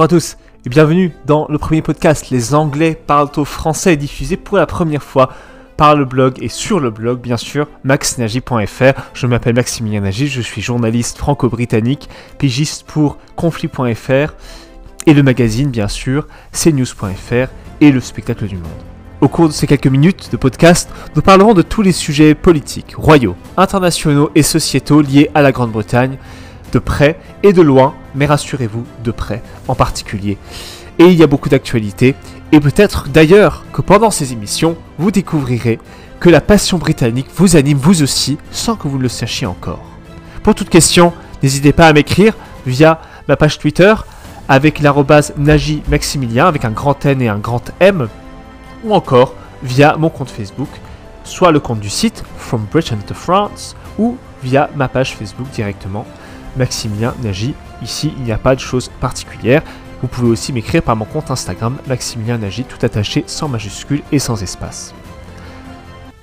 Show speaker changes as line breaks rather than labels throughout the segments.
Bonjour à tous et bienvenue dans le premier podcast Les Anglais parlent au français diffusé pour la première fois par le blog et sur le blog bien sûr maxnagy.fr. Je m'appelle Maximilien Nagy, je suis journaliste franco-britannique, pigiste pour conflit.fr et le magazine bien sûr cnews.fr et le spectacle du monde. Au cours de ces quelques minutes de podcast, nous parlerons de tous les sujets politiques, royaux, internationaux et sociétaux liés à la Grande-Bretagne de près et de loin, mais rassurez-vous, de près en particulier. Et il y a beaucoup d'actualités, et peut-être d'ailleurs que pendant ces émissions, vous découvrirez que la passion britannique vous anime vous aussi, sans que vous ne le sachiez encore. Pour toute question, n'hésitez pas à m'écrire via ma page Twitter avec l'arrobase Nagy Maximilien avec un grand N et un grand M, ou encore via mon compte Facebook, soit le compte du site From Britain to France, ou via ma page Facebook directement Maximilien Nagy. Ici, il n'y a pas de choses particulières. Vous pouvez aussi m'écrire par mon compte Instagram Maximilien Nagy, tout attaché sans majuscule et sans espace.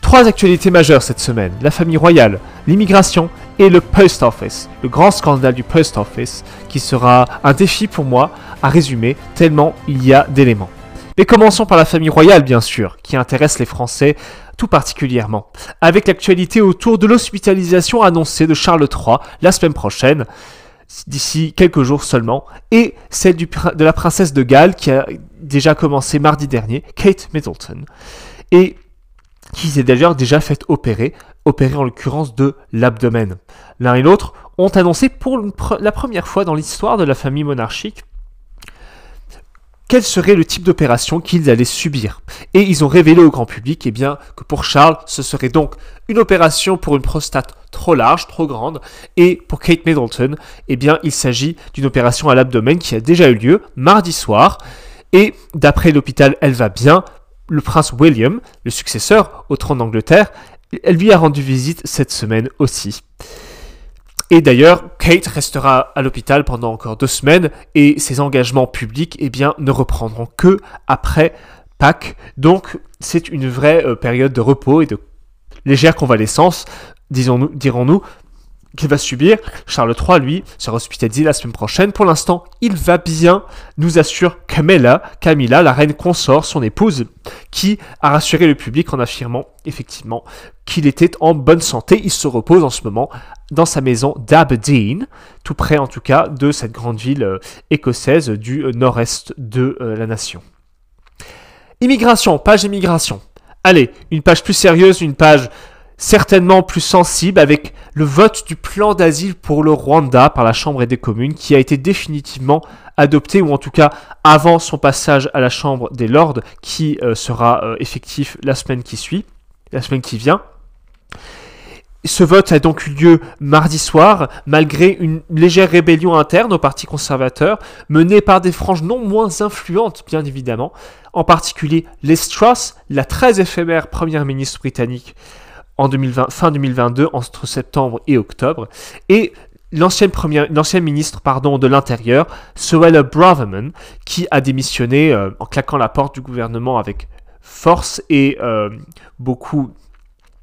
Trois actualités majeures cette semaine la famille royale, l'immigration et le Post Office, le grand scandale du Post Office, qui sera un défi pour moi à résumer tellement il y a d'éléments. Mais commençons par la famille royale, bien sûr, qui intéresse les Français particulièrement, avec l'actualité autour de l'hospitalisation annoncée de Charles III la semaine prochaine, d'ici quelques jours seulement, et celle de la princesse de Galles qui a déjà commencé mardi dernier, Kate Middleton, et qui s'est d'ailleurs déjà fait opérer, opérer en l'occurrence de l'abdomen. L'un et l'autre ont annoncé pour la première fois dans l'histoire de la famille monarchique quel serait le type d'opération qu'ils allaient subir. Et ils ont révélé au grand public eh bien, que pour Charles, ce serait donc une opération pour une prostate trop large, trop grande, et pour Kate Middleton, eh bien, il s'agit d'une opération à l'abdomen qui a déjà eu lieu mardi soir, et d'après l'hôpital Elle va bien, le prince William, le successeur au trône d'Angleterre, elle lui a rendu visite cette semaine aussi. Et d'ailleurs, Kate restera à l'hôpital pendant encore deux semaines et ses engagements publics eh bien, ne reprendront que après Pâques. Donc c'est une vraie euh, période de repos et de légère convalescence, disons-nous, dirons-nous, qu'il va subir. Charles III, lui, sera hospitalisé la semaine prochaine. Pour l'instant, il va bien, nous assure Camilla, Camilla, la reine consort, son épouse, qui a rassuré le public en affirmant effectivement qu'il était en bonne santé. Il se repose en ce moment dans sa maison d'Aberdeen, tout près en tout cas de cette grande ville euh, écossaise du euh, nord-est de euh, la nation. Immigration, page immigration. Allez, une page plus sérieuse, une page certainement plus sensible avec le vote du plan d'asile pour le Rwanda par la Chambre des communes qui a été définitivement adopté ou en tout cas avant son passage à la Chambre des Lords qui euh, sera euh, effectif la semaine qui suit, la semaine qui vient. Ce vote a donc eu lieu mardi soir, malgré une légère rébellion interne au Parti conservateur, menée par des franges non moins influentes, bien évidemment, en particulier Liz Truss, la très éphémère première ministre britannique, en 2020, fin 2022 entre septembre et octobre, et l'ancienne ministre pardon de l'Intérieur, Suella Braverman, qui a démissionné euh, en claquant la porte du gouvernement avec force et euh, beaucoup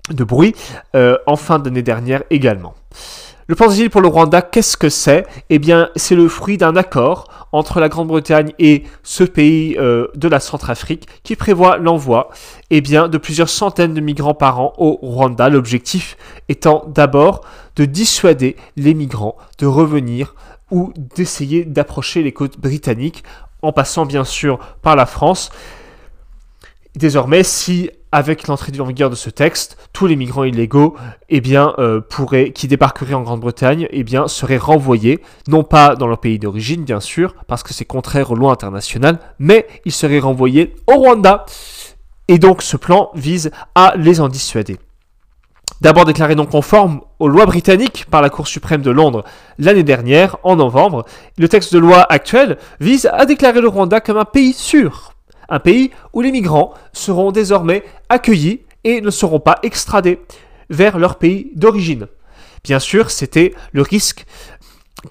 de bruit euh, en fin d'année dernière également. Le plan pour le Rwanda, qu'est-ce que c'est? Eh bien, c'est le fruit d'un accord entre la Grande-Bretagne et ce pays euh, de la Centrafrique qui prévoit l'envoi eh bien, de plusieurs centaines de migrants par an au Rwanda. L'objectif étant d'abord de dissuader les migrants de revenir ou d'essayer d'approcher les côtes britanniques en passant bien sûr par la France. Désormais, si avec l'entrée en vigueur de ce texte, tous les migrants illégaux eh euh, qui débarqueraient en Grande-Bretagne eh bien, seraient renvoyés, non pas dans leur pays d'origine, bien sûr, parce que c'est contraire aux lois internationales, mais ils seraient renvoyés au Rwanda. Et donc ce plan vise à les en dissuader. D'abord déclaré non conforme aux lois britanniques par la Cour suprême de Londres l'année dernière, en novembre, le texte de loi actuel vise à déclarer le Rwanda comme un pays sûr un pays où les migrants seront désormais accueillis et ne seront pas extradés vers leur pays d'origine. Bien sûr, c'était le risque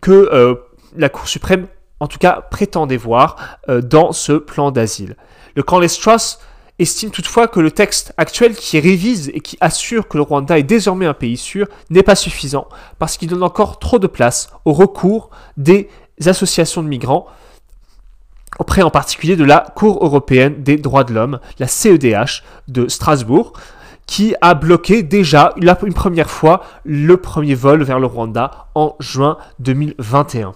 que euh, la Cour suprême, en tout cas, prétendait voir euh, dans ce plan d'asile. Le camp Les Truss estime toutefois que le texte actuel qui révise et qui assure que le Rwanda est désormais un pays sûr n'est pas suffisant parce qu'il donne encore trop de place au recours des associations de migrants auprès en particulier de la Cour européenne des droits de l'homme, la CEDH de Strasbourg, qui a bloqué déjà une première fois le premier vol vers le Rwanda en juin 2021.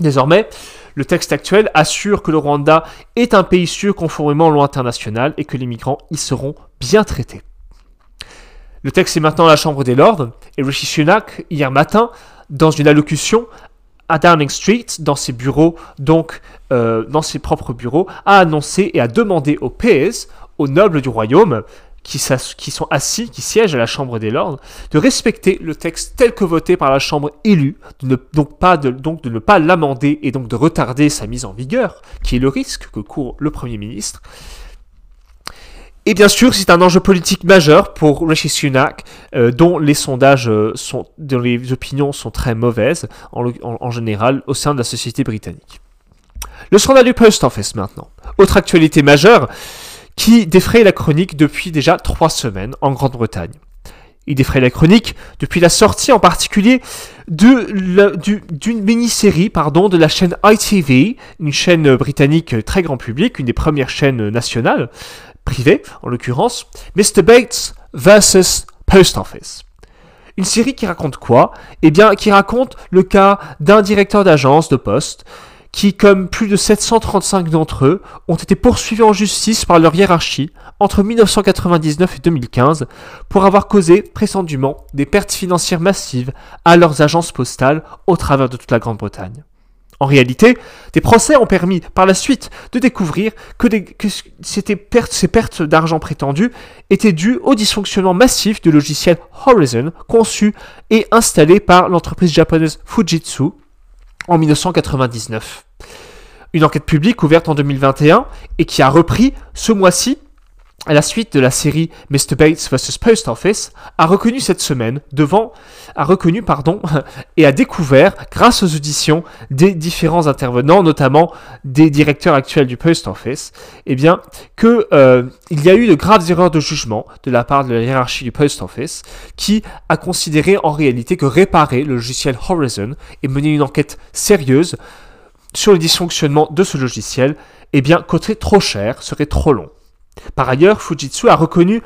Désormais, le texte actuel assure que le Rwanda est un pays sûr conformément aux lois internationales et que les migrants y seront bien traités. Le texte est maintenant à la Chambre des Lords et Rishi Sunak, hier matin, dans une allocution à Downing Street, dans ses bureaux, donc euh, dans ses propres bureaux, a annoncé et a demandé aux PS, aux nobles du royaume, qui, sont assis, qui siègent à la Chambre des Lords, de respecter le texte tel que voté par la Chambre élue, de ne pas l'amender et donc de retarder sa mise en vigueur, qui est le risque que court le Premier ministre. Et bien sûr, c'est un enjeu politique majeur pour Rishi Sunak, euh, dont les sondages euh, sont, dont les opinions sont très mauvaises en, général au sein de la société britannique. Le scandale du Post Office maintenant. Autre actualité majeure qui défraye la chronique depuis déjà trois semaines en Grande-Bretagne. Il défraye la chronique depuis la sortie en particulier d'une mini-série pardon, de la chaîne ITV, une chaîne britannique très grand public, une des premières chaînes nationales, privé en l'occurrence, Mr. Bates vs. Post Office. Une série qui raconte quoi? Eh bien, qui raconte le cas d'un directeur d'agence de poste qui, comme plus de 735 d'entre eux, ont été poursuivis en justice par leur hiérarchie entre 1999 et 2015 pour avoir causé prétendument des pertes financières massives à leurs agences postales au travers de toute la Grande-Bretagne. En réalité, des procès ont permis par la suite de découvrir que, ces pertes d'argent prétendues étaient dues au dysfonctionnement massif du logiciel Horizon conçu et installé par l'entreprise japonaise Fujitsu en 1999. Une enquête publique ouverte en 2021 et qui a repris ce mois-ci à la suite de la série Mr. Bates vs. Post Office, a reconnu cette semaine devant, a reconnu, pardon, et a découvert, grâce aux auditions des différents intervenants, notamment des directeurs actuels du Post Office, eh bien, que euh, il y a eu de graves erreurs de jugement de la part de la hiérarchie du Post Office, qui a considéré en réalité que réparer le logiciel Horizon et mener une enquête sérieuse sur le dysfonctionnement de ce logiciel, eh bien, coûterait trop cher, serait trop long. Par ailleurs, Fujitsu a reconnu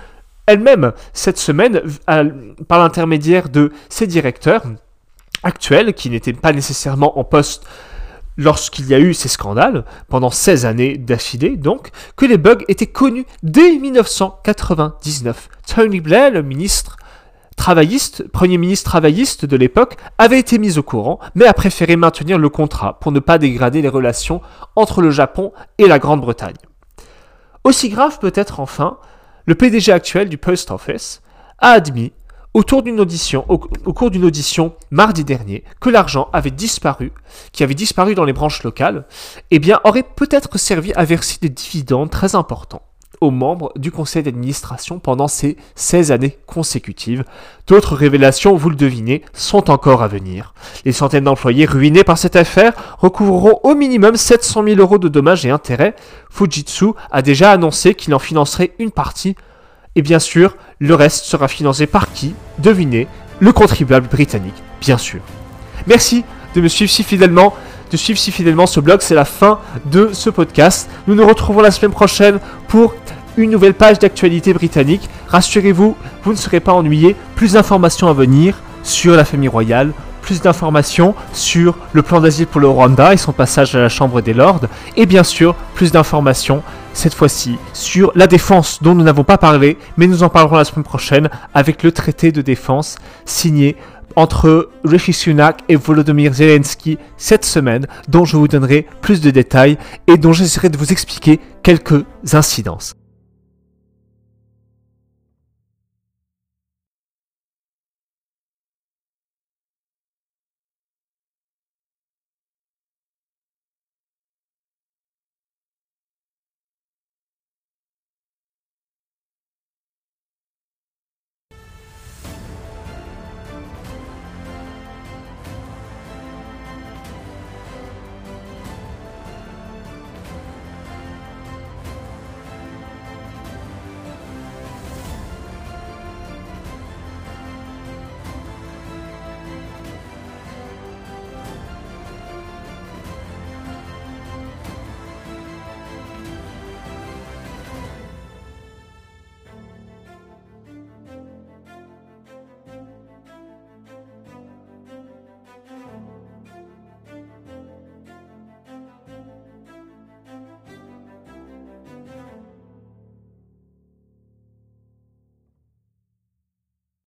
elle-même cette semaine, par l'intermédiaire de ses directeurs actuels, qui n'étaient pas nécessairement en poste lorsqu'il y a eu ces scandales, pendant 16 années d'affilée donc, que les bugs étaient connus dès 1999. Tony Blair, le ministre travailliste, premier ministre travailliste de l'époque, avait été mis au courant, mais a préféré maintenir le contrat pour ne pas dégrader les relations entre le Japon et la Grande-Bretagne. Aussi grave peut-être enfin, le PDG actuel du Post Office a admis autour d'une audition, au, cours d'une audition mardi dernier, que l'argent avait disparu, qui avait disparu dans les branches locales, eh bien aurait peut-être servi à verser des dividendes très importants aux membres du conseil d'administration pendant ces 16 années consécutives. D'autres révélations, vous le devinez, sont encore à venir. Les centaines d'employés ruinés par cette affaire recouvreront au minimum 700 000 euros de dommages et intérêts. Fujitsu a déjà annoncé qu'il en financerait une partie. Et bien sûr, le reste sera financé par qui? Devinez, le contribuable britannique, bien sûr. Merci de me suivre si fidèlement de suivre si fidèlement ce blog. C'est la fin de ce podcast. Nous nous retrouvons la semaine prochaine pour une nouvelle page d'actualité britannique. Rassurez-vous, vous ne serez pas ennuyé. Plus d'informations à venir sur la famille royale, plus d'informations sur le plan d'asile pour le Rwanda et son passage à la Chambre des Lords, et bien sûr plus d'informations cette fois-ci sur la défense dont nous n'avons pas parlé, mais nous en parlerons la semaine prochaine avec le traité de défense signé entre Rishi Sunak et Volodymyr Zelensky cette semaine, dont je vous donnerai plus de détails et dont j'essaierai de vous expliquer quelques incidences.